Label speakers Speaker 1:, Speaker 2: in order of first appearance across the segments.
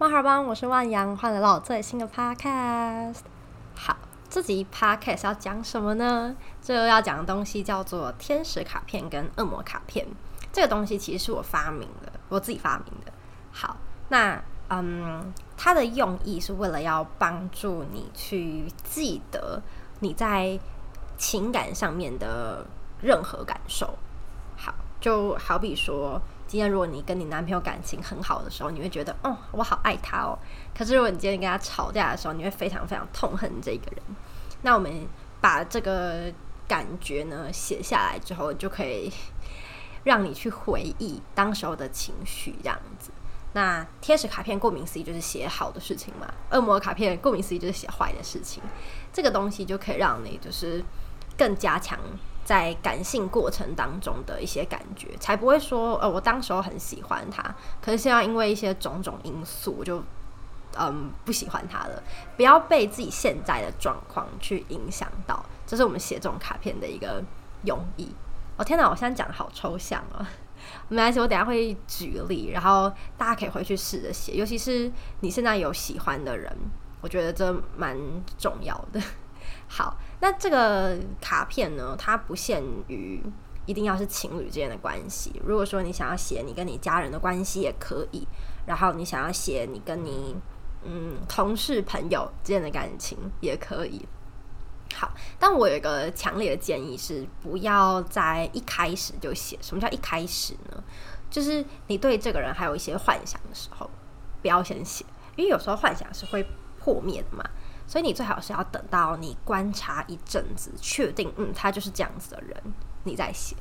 Speaker 1: 马哈邦，我是万阳，欢迎来到我最新的 podcast。好，这集 podcast 要讲什么呢？这个要讲的东西叫做天使卡片跟恶魔卡片。这个东西其实是我发明的，我自己发明的。好，那嗯，它的用意是为了要帮助你去记得你在情感上面的任何感受。好，就好比说。今天如果你跟你男朋友感情很好的时候，你会觉得哦，我好爱他哦。可是如果你今天跟他吵架的时候，你会非常非常痛恨这个人。那我们把这个感觉呢写下来之后，就可以 让你去回忆当时候的情绪，这样子。那天使卡片顾名思义就是写好的事情嘛，恶魔卡片顾名思义就是写坏的事情。这个东西就可以让你就是更加强。在感性过程当中的一些感觉，才不会说，呃，我当时候很喜欢他，可是现在因为一些种种因素，我就嗯不喜欢他了。不要被自己现在的状况去影响到，这是我们写这种卡片的一个用意。哦天哪，我现在讲的好抽象啊！没关系，我等下会举例，然后大家可以回去试着写，尤其是你现在有喜欢的人，我觉得这蛮重要的。好，那这个卡片呢？它不限于一定要是情侣之间的关系。如果说你想要写你跟你家人的关系也可以，然后你想要写你跟你嗯同事朋友之间的感情也可以。好，但我有一个强烈的建议是，不要在一开始就写。什么叫一开始呢？就是你对这个人还有一些幻想的时候，不要先写，因为有时候幻想是会破灭的嘛。所以你最好是要等到你观察一阵子，确定嗯他就是这样子的人，你再写。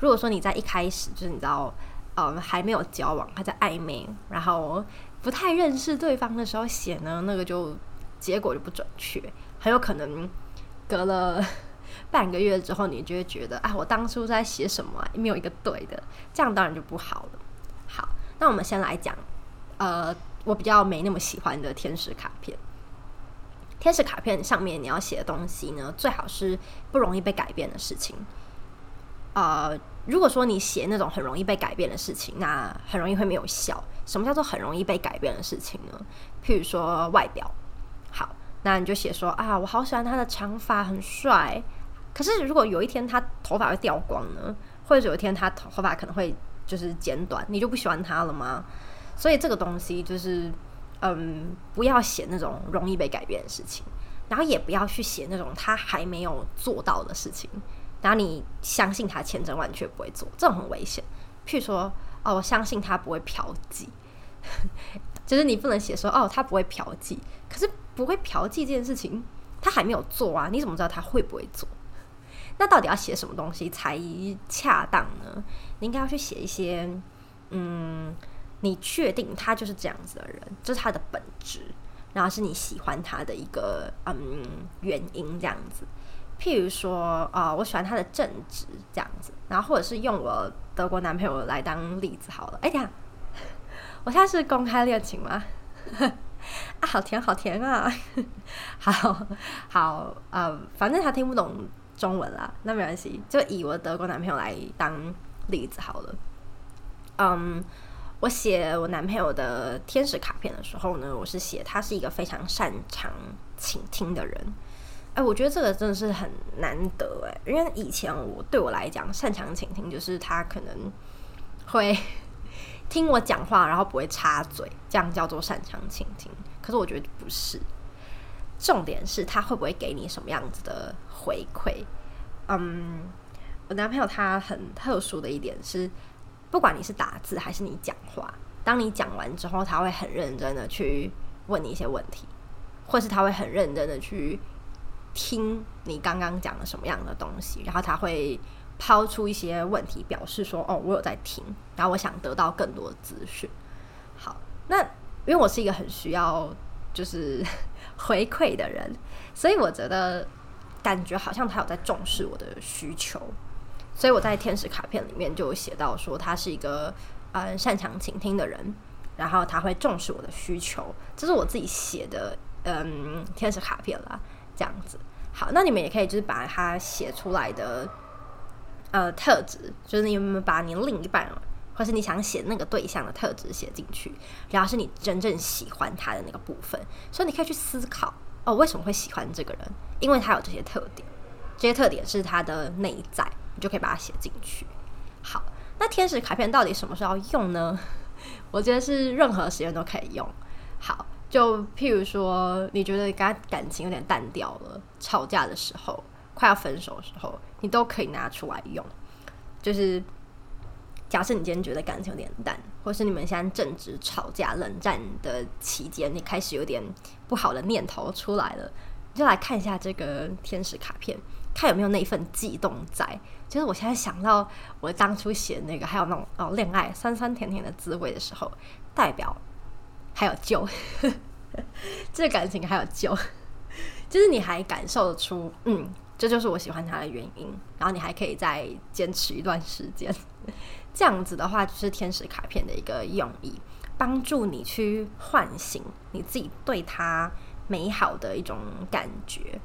Speaker 1: 如果说你在一开始就是你知道，嗯还没有交往，还在暧昧，然后不太认识对方的时候写呢，那个就结果就不准确，很有可能隔了 半个月之后，你就会觉得啊，我当初在写什么，没有一个对的，这样当然就不好了。好，那我们先来讲，呃，我比较没那么喜欢的天使卡片。天使卡片上面你要写的东西呢，最好是不容易被改变的事情。呃，如果说你写那种很容易被改变的事情，那很容易会没有效。什么叫做很容易被改变的事情呢？譬如说外表，好，那你就写说啊，我好喜欢他的长发，很帅。可是如果有一天他头发会掉光呢，或者有一天他头发可能会就是剪短，你就不喜欢他了吗？所以这个东西就是。嗯，不要写那种容易被改变的事情，然后也不要去写那种他还没有做到的事情。然后你相信他千真万确不会做，这种很危险。譬如说，哦，我相信他不会嫖妓，就是你不能写说，哦，他不会嫖妓。可是不会嫖妓这件事情，他还没有做啊，你怎么知道他会不会做？那到底要写什么东西才恰当呢？你应该要去写一些，嗯。你确定他就是这样子的人，这是他的本质，然后是你喜欢他的一个嗯原因这样子。譬如说，啊，我喜欢他的正直这样子，然后或者是用我德国男朋友来当例子好了。哎，等下，我现在是公开恋情吗？啊，好甜，好甜啊！好好，呃，反正他听不懂中文啦，那没关系，就以我德国男朋友来当例子好了。嗯。我写我男朋友的天使卡片的时候呢，我是写他是一个非常擅长倾听的人。哎，我觉得这个真的是很难得哎，因为以前我对我来讲，擅长倾听就是他可能会听我讲话，然后不会插嘴，这样叫做擅长倾听。可是我觉得不是，重点是他会不会给你什么样子的回馈。嗯，我男朋友他很特殊的一点是。不管你是打字还是你讲话，当你讲完之后，他会很认真的去问你一些问题，或是他会很认真的去听你刚刚讲了什么样的东西，然后他会抛出一些问题，表示说：“哦，我有在听，然后我想得到更多资讯。”好，那因为我是一个很需要就是 回馈的人，所以我觉得感觉好像他有在重视我的需求。所以我在天使卡片里面就写到说，他是一个呃擅长倾听的人，然后他会重视我的需求，这是我自己写的嗯天使卡片啦，这样子。好，那你们也可以就是把它写出来的呃特质，就是你们把你另一半或是你想写那个对象的特质写进去，然后是你真正喜欢他的那个部分。所以你可以去思考哦，为什么会喜欢这个人？因为他有这些特点，这些特点是他的内在，你就可以把它写进去。好，那天使卡片到底什么时候用呢？我觉得是任何时间都可以用。好，就譬如说，你觉得跟感情有点淡掉了，吵架的时候，快要分手的时候，你都可以拿出来用。就是假设你今天觉得感情有点淡，或是你们现在正值吵架、冷战的期间，你开始有点不好的念头出来了，你就来看一下这个天使卡片，看有没有那一份悸动在。就是我现在想到我当初写那个，还有那种哦恋爱酸酸甜甜的滋味的时候，代表还有救，这感情还有救，就是你还感受得出，嗯，这就是我喜欢他的原因，然后你还可以再坚持一段时间，这样子的话就是天使卡片的一个用意，帮助你去唤醒你自己对他美好的一种感觉。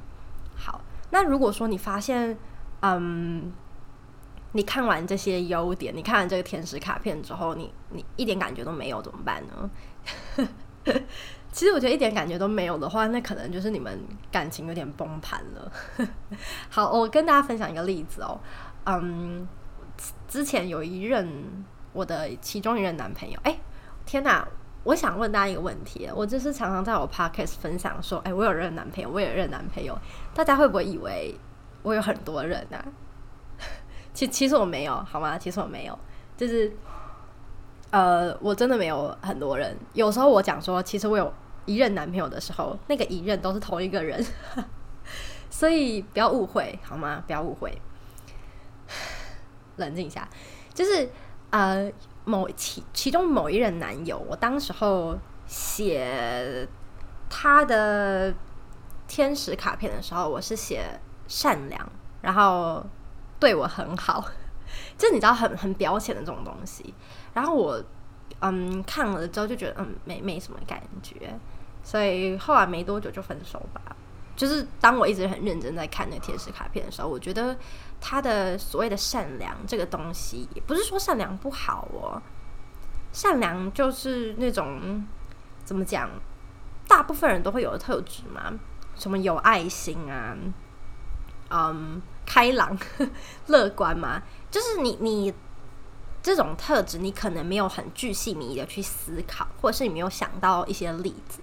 Speaker 1: 好，那如果说你发现，嗯。你看完这些优点，你看完这个天使卡片之后，你你一点感觉都没有，怎么办呢？其实我觉得一点感觉都没有的话，那可能就是你们感情有点崩盘了。好，我跟大家分享一个例子哦。嗯，之前有一任我的其中一任男朋友，哎，天哪！我想问大家一个问题，我就是常常在我 podcast 分享说，哎，我有任男朋友，我有任男朋友，大家会不会以为我有很多人啊？其其实我没有，好吗？其实我没有，就是，呃，我真的没有很多人。有时候我讲说，其实我有一任男朋友的时候，那个一任都是同一个人，所以不要误会，好吗？不要误会，冷静一下。就是呃，某其其中某一任男友，我当时候写他的天使卡片的时候，我是写善良，然后。对我很好，就你知道很很表浅的这种东西。然后我嗯看了之后就觉得嗯没没什么感觉，所以后来没多久就分手吧。就是当我一直很认真在看那天使卡片的时候，我觉得他的所谓的善良这个东西，也不是说善良不好哦。善良就是那种怎么讲，大部分人都会有的特质嘛，什么有爱心啊，嗯。开朗、乐观嘛，就是你你这种特质，你可能没有很具细迷的去思考，或者是你没有想到一些例子。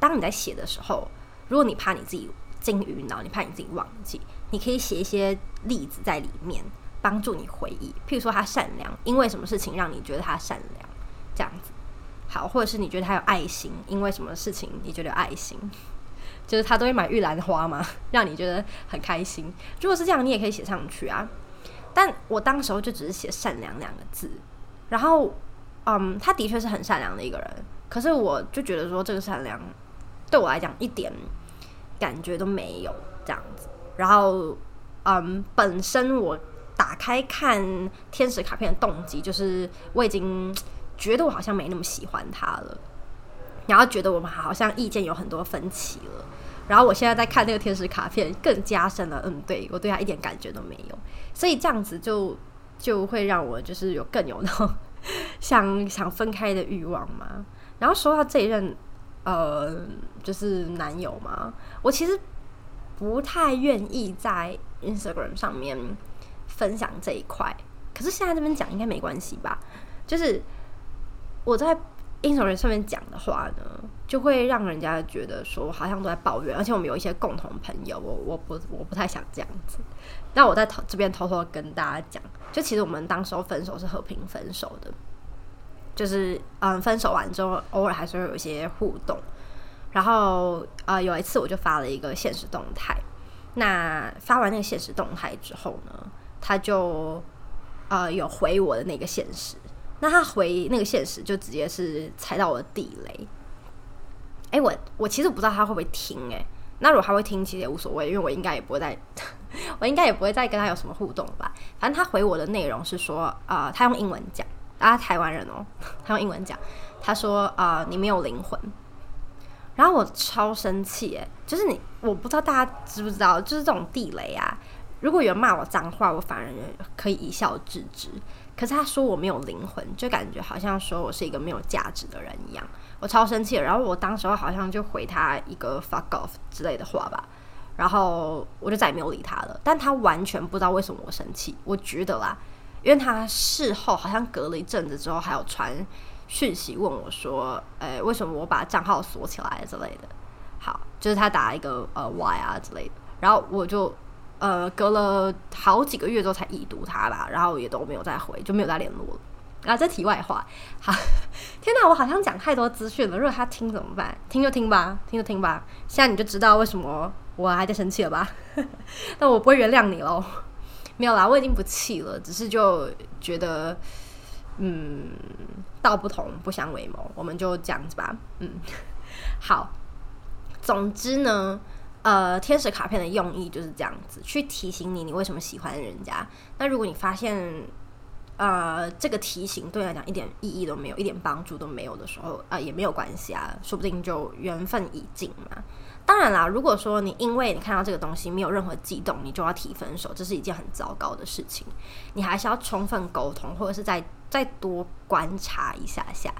Speaker 1: 当你在写的时候，如果你怕你自己进鱼脑，你怕你自己忘记，你可以写一些例子在里面，帮助你回忆。譬如说，他善良，因为什么事情让你觉得他善良？这样子好，或者是你觉得他有爱心，因为什么事情你觉得有爱心？就是他都会买玉兰花嘛，让你觉得很开心。如果是这样，你也可以写上去啊。但我当时候就只是写“善良”两个字，然后，嗯，他的确是很善良的一个人。可是我就觉得说，这个善良对我来讲一点感觉都没有这样子。然后，嗯，本身我打开看天使卡片的动机，就是我已经觉得我好像没那么喜欢他了。然后觉得我们好像意见有很多分歧了，然后我现在在看那个天使卡片，更加深了，嗯，对我对他一点感觉都没有，所以这样子就就会让我就是有更有那种 想想分开的欲望嘛。然后说到这一任呃，就是男友嘛，我其实不太愿意在 Instagram 上面分享这一块，可是现在这边讲应该没关系吧？就是我在。Instagram 上面讲的话呢，就会让人家觉得说好像都在抱怨，而且我们有一些共同朋友，我我不我不太想这样子。那我在这边偷偷跟大家讲，就其实我们当时候分手是和平分手的，就是嗯分手完之后，偶尔还是会有一些互动。然后呃有一次我就发了一个现实动态，那发完那个现实动态之后呢，他就呃有回我的那个现实。那他回那个现实就直接是踩到我的地雷。哎，我我其实不知道他会不会听哎。那如果他会听，其实也无所谓，因为我应该也不会再，我应该也不会再跟他有什么互动吧。反正他回我的内容是说，啊，他用英文讲，啊，台湾人哦，他用英文讲，他说啊，你没有灵魂。然后我超生气哎，就是你，我不知道大家知不知道，就是这种地雷啊。如果有人骂我脏话，我反而可以一笑置之。可是他说我没有灵魂，就感觉好像说我是一个没有价值的人一样，我超生气。然后我当时候好像就回他一个 fuck off 之类的话吧，然后我就再也没有理他了。但他完全不知道为什么我生气，我觉得啦，因为他事后好像隔了一阵子之后，还有传讯息问我说，呃，为什么我把账号锁起来之类的。好，就是他打一个呃 Y 啊之类的，然后我就。呃，隔了好几个月之后才已读他吧，然后也都没有再回，就没有再联络了。然后这题外话，好，天哪，我好像讲太多资讯了。如果他听怎么办？听就听吧，听就听吧。现在你就知道为什么我还在生气了吧？但我不会原谅你喽。没有啦，我已经不气了，只是就觉得，嗯，道不同不相为谋，我们就这样子吧。嗯，好，总之呢。呃，天使卡片的用意就是这样子，去提醒你你为什么喜欢人家。那如果你发现，呃，这个提醒对你来讲一点意义都没有，一点帮助都没有的时候，啊，也没有关系啊，说不定就缘分已尽嘛。当然啦，如果说你因为你看到这个东西没有任何悸动，你就要提分手，这是一件很糟糕的事情。你还是要充分沟通，或者是再再多观察一下下。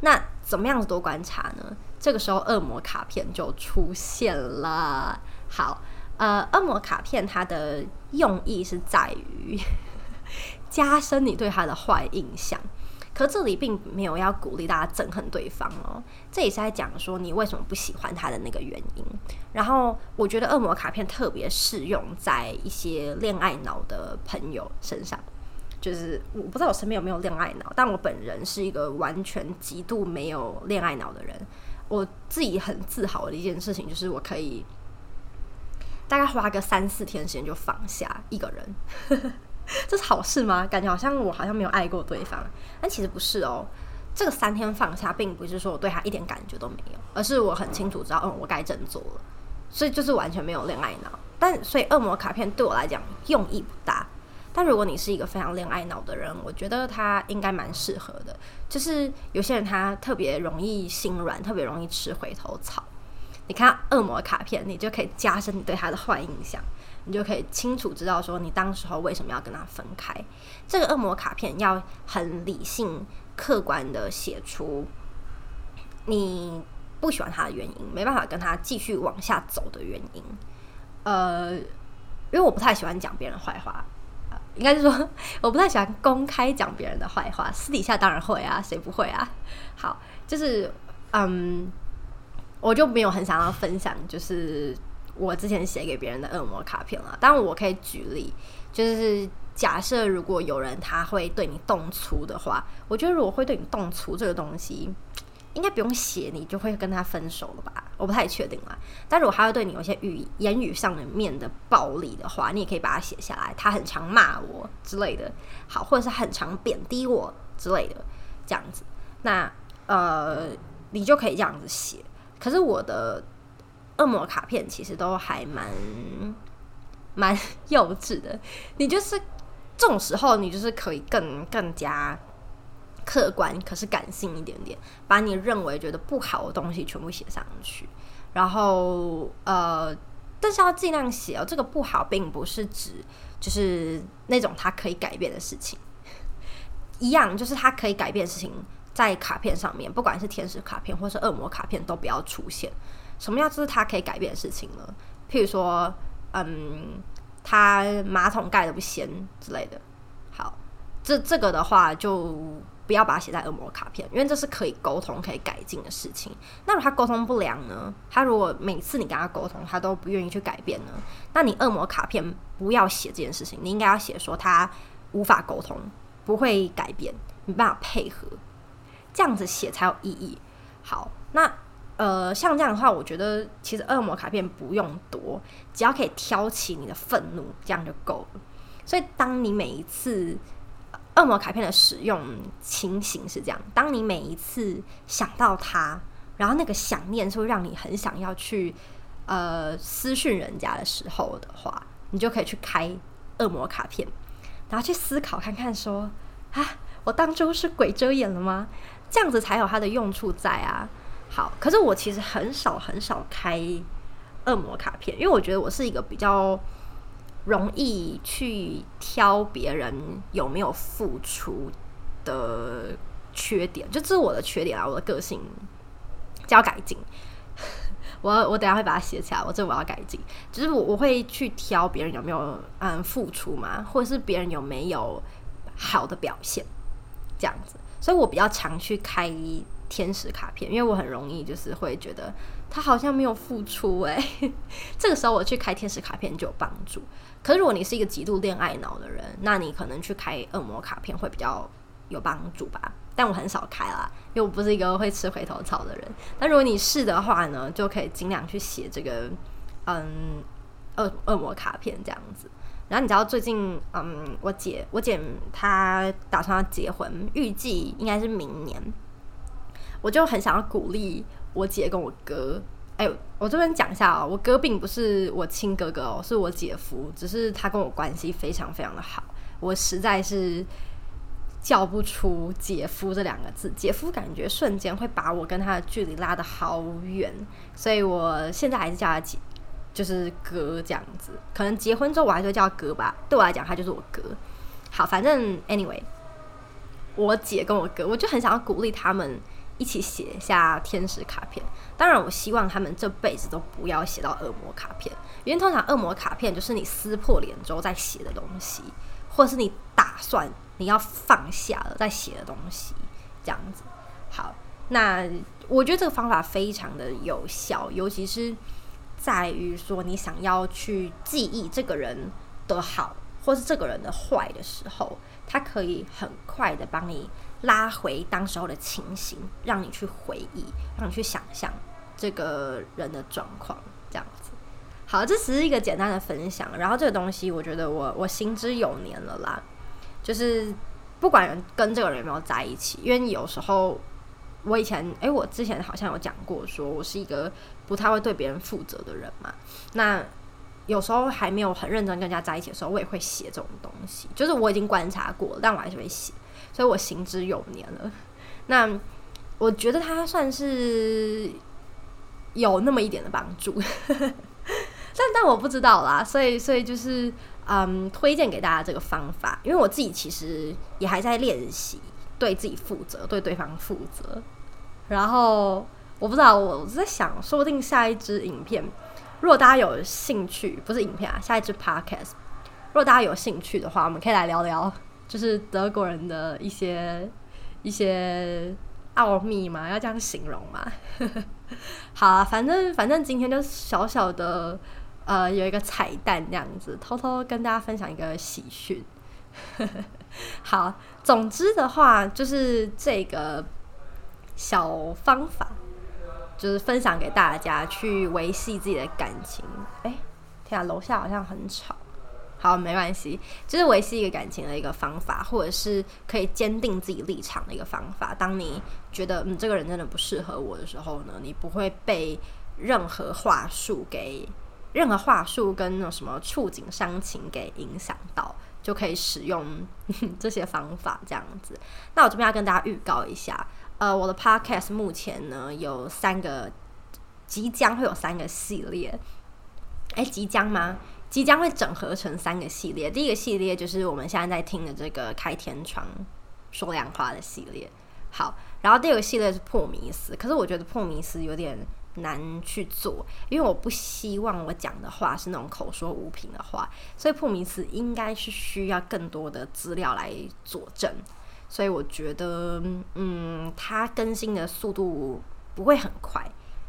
Speaker 1: 那怎么样子多观察呢？这个时候恶魔卡片就出现了。好，呃，恶魔卡片它的用意是在于加深你对他的坏印象。可这里并没有要鼓励大家憎恨对方哦，这也是在讲说你为什么不喜欢他的那个原因。然后我觉得恶魔卡片特别适用在一些恋爱脑的朋友身上。就是我不知道我身边有没有恋爱脑，但我本人是一个完全极度没有恋爱脑的人。我自己很自豪的一件事情就是我可以大概花个三四天时间就放下一个人，这是好事吗？感觉好像我好像没有爱过对方，但其实不是哦。这个三天放下，并不是说我对他一点感觉都没有，而是我很清楚知道，嗯，我该振作了。所以就是完全没有恋爱脑。但所以恶魔卡片对我来讲用意不大。但如果你是一个非常恋爱脑的人，我觉得他应该蛮适合的。就是有些人他特别容易心软，特别容易吃回头草。你看恶魔卡片，你就可以加深你对他的坏印象，你就可以清楚知道说你当时候为什么要跟他分开。这个恶魔卡片要很理性、客观的写出你不喜欢他的原因，没办法跟他继续往下走的原因。呃，因为我不太喜欢讲别人坏话。应该是说，我不太喜欢公开讲别人的坏话，私底下当然会啊，谁不会啊？好，就是嗯，我就没有很想要分享，就是我之前写给别人的恶魔卡片了。当然，我可以举例，就是假设如果有人他会对你动粗的话，我觉得如果会对你动粗这个东西。应该不用写，你就会跟他分手了吧？我不太确定啦。但如果他会对你有些语言语上的面的暴力的话，你也可以把它写下来。他很常骂我之类的，好，或者是很常贬低我之类的，这样子。那呃，你就可以这样子写。可是我的恶魔卡片其实都还蛮蛮 幼稚的。你就是这种时候，你就是可以更更加。客观可是感性一点点，把你认为觉得不好的东西全部写上去，然后呃，但是要尽量写哦。这个不好并不是指就是那种它可以改变的事情，一样就是它可以改变的事情在卡片上面，不管是天使卡片或是恶魔卡片都不要出现。什么样就是他可以改变的事情呢？譬如说，嗯，他马桶盖的不掀之类的。好，这这个的话就。不要把它写在恶魔卡片，因为这是可以沟通、可以改进的事情。那如果他沟通不良呢？他如果每次你跟他沟通，他都不愿意去改变呢？那你恶魔卡片不要写这件事情，你应该要写说他无法沟通，不会改变，没办法配合，这样子写才有意义。好，那呃，像这样的话，我觉得其实恶魔卡片不用多，只要可以挑起你的愤怒，这样就够了。所以，当你每一次。恶魔卡片的使用情形是这样：当你每一次想到他，然后那个想念是会让你很想要去呃私讯人家的时候的话，你就可以去开恶魔卡片，然后去思考看看说啊，我当初是鬼遮眼了吗？这样子才有它的用处在啊。好，可是我其实很少很少开恶魔卡片，因为我觉得我是一个比较容易去挑别人有没有付出的缺点，就这是我的缺点啊，我的个性就要改进。我我等下会把它写起来，我这我要改进。就是我我会去挑别人有没有嗯付出嘛，或者是别人有没有好的表现这样子。所以我比较常去开天使卡片，因为我很容易就是会觉得他好像没有付出哎，这个时候我去开天使卡片就有帮助。可是如果你是一个极度恋爱脑的人，那你可能去开恶魔卡片会比较有帮助吧。但我很少开啦，因为我不是一个会吃回头草的人。但如果你是的话呢，就可以尽量去写这个嗯恶恶魔卡片这样子。然后你知道最近嗯我姐我姐她打算要结婚，预计应该是明年。我就很想要鼓励我姐跟我哥。哎，我这边讲一下哦，我哥并不是我亲哥哥哦，是我姐夫，只是他跟我关系非常非常的好。我实在是。叫不出“姐夫”这两个字，姐夫感觉瞬间会把我跟他的距离拉得好远，所以我现在还是叫他姐，就是哥这样子。可能结婚之后我还是会叫哥吧，对我来讲他就是我哥。好，反正 anyway，我姐跟我哥，我就很想要鼓励他们一起写下天使卡片。当然，我希望他们这辈子都不要写到恶魔卡片，因为通常恶魔卡片就是你撕破脸之后再写的东西，或者是你打算。你要放下了再写的东西，这样子好。那我觉得这个方法非常的有效，尤其是在于说你想要去记忆这个人的好，或是这个人的坏的时候，他可以很快的帮你拉回当时候的情形，让你去回忆，让你去想象这个人的状况，这样子。好，这只是一个简单的分享。然后这个东西，我觉得我我行之有年了啦。就是不管跟这个人有没有在一起，因为有时候我以前哎，我之前好像有讲过，说我是一个不太会对别人负责的人嘛。那有时候还没有很认真跟人家在一起的时候，我也会写这种东西。就是我已经观察过，但我还是会写，所以我行之有年了。那我觉得他算是有那么一点的帮助，但但我不知道啦。所以所以就是。嗯，推荐给大家这个方法，因为我自己其实也还在练习对自己负责，对对方负责。然后我不知道，我在想，说不定下一支影片，如果大家有兴趣，不是影片啊，下一支 podcast，如果大家有兴趣的话，我们可以来聊聊，就是德国人的一些一些奥秘嘛，要这样形容嘛。好啊，反正反正今天就小小的。呃，有一个彩蛋这样子，偷偷跟大家分享一个喜讯。好，总之的话，就是这个小方法，就是分享给大家去维系自己的感情。哎，天啊，楼下好像很吵。好，没关系，就是维系一个感情的一个方法，或者是可以坚定自己立场的一个方法。当你觉得嗯这个人真的不适合我的时候呢，你不会被任何话术给。任何话术跟那种什么触景伤情给影响到，就可以使用 这些方法这样子。那我这边要跟大家预告一下，呃，我的 podcast 目前呢有三个，即将会有三个系列。哎，即将吗？即将会整合成三个系列。第一个系列就是我们现在在听的这个开天窗说亮话的系列。好，然后第二个系列是破迷思，可是我觉得破迷思有点。难去做，因为我不希望我讲的话是那种口说无凭的话，所以破迷思应该是需要更多的资料来佐证，所以我觉得，嗯，它更新的速度不会很快，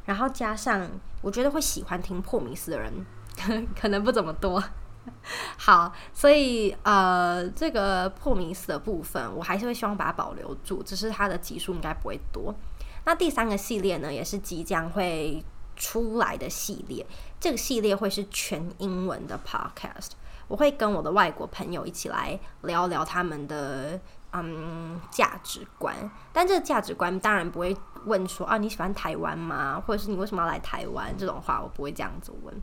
Speaker 1: 然后加上我觉得会喜欢听破迷思的人 可能不怎么多，好，所以呃，这个破迷思的部分我还是会希望把它保留住，只是它的集数应该不会多。那第三个系列呢，也是即将会出来的系列。这个系列会是全英文的 podcast。我会跟我的外国朋友一起来聊聊他们的嗯价值观。但这个价值观当然不会问说啊你喜欢台湾吗？或者是你为什么要来台湾？这种话我不会这样子问。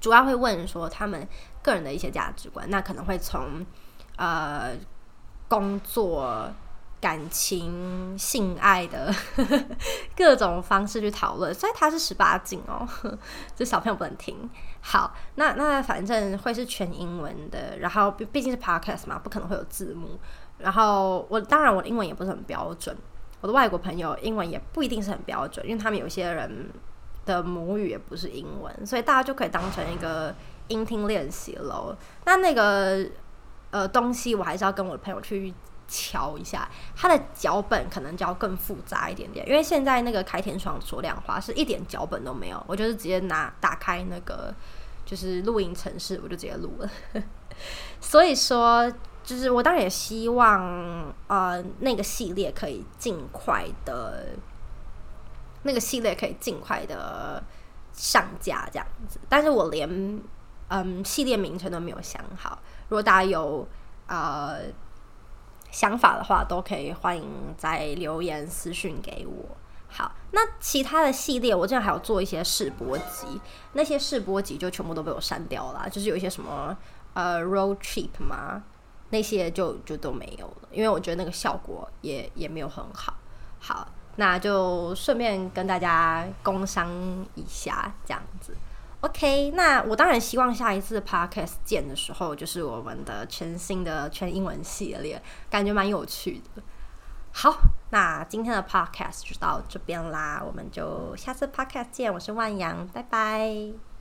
Speaker 1: 主要会问说他们个人的一些价值观。那可能会从呃工作。感情、性爱的 各种方式去讨论，所以它是十八禁哦，这小朋友不能听。好，那那反正会是全英文的，然后毕毕竟是 podcast 嘛，不可能会有字幕。然后我当然我的英文也不是很标准，我的外国朋友英文也不一定是很标准，因为他们有些人的母语也不是英文，所以大家就可以当成一个音听练习喽。那那个呃东西，我还是要跟我的朋友去。瞧一下，它的脚本可能就要更复杂一点点，因为现在那个开天窗说亮话是一点脚本都没有，我就是直接拿打开那个就是录音程式，我就直接录了。所以说，就是我当然也希望呃那个系列可以尽快的，那个系列可以尽快的上架这样子，但是我连嗯系列名称都没有想好，如果大家有呃。想法的话，都可以欢迎在留言私讯给我。好，那其他的系列，我之前还有做一些试播集，那些试播集就全部都被我删掉了。就是有一些什么呃 road trip 嘛，那些就就都没有了，因为我觉得那个效果也也没有很好。好，那就顺便跟大家工商一下，这样子。OK，那我当然希望下一次 Podcast 见的时候，就是我们的全新的全英文系列，感觉蛮有趣的。好，那今天的 Podcast 就到这边啦，我们就下次 Podcast 见。我是万阳，拜拜。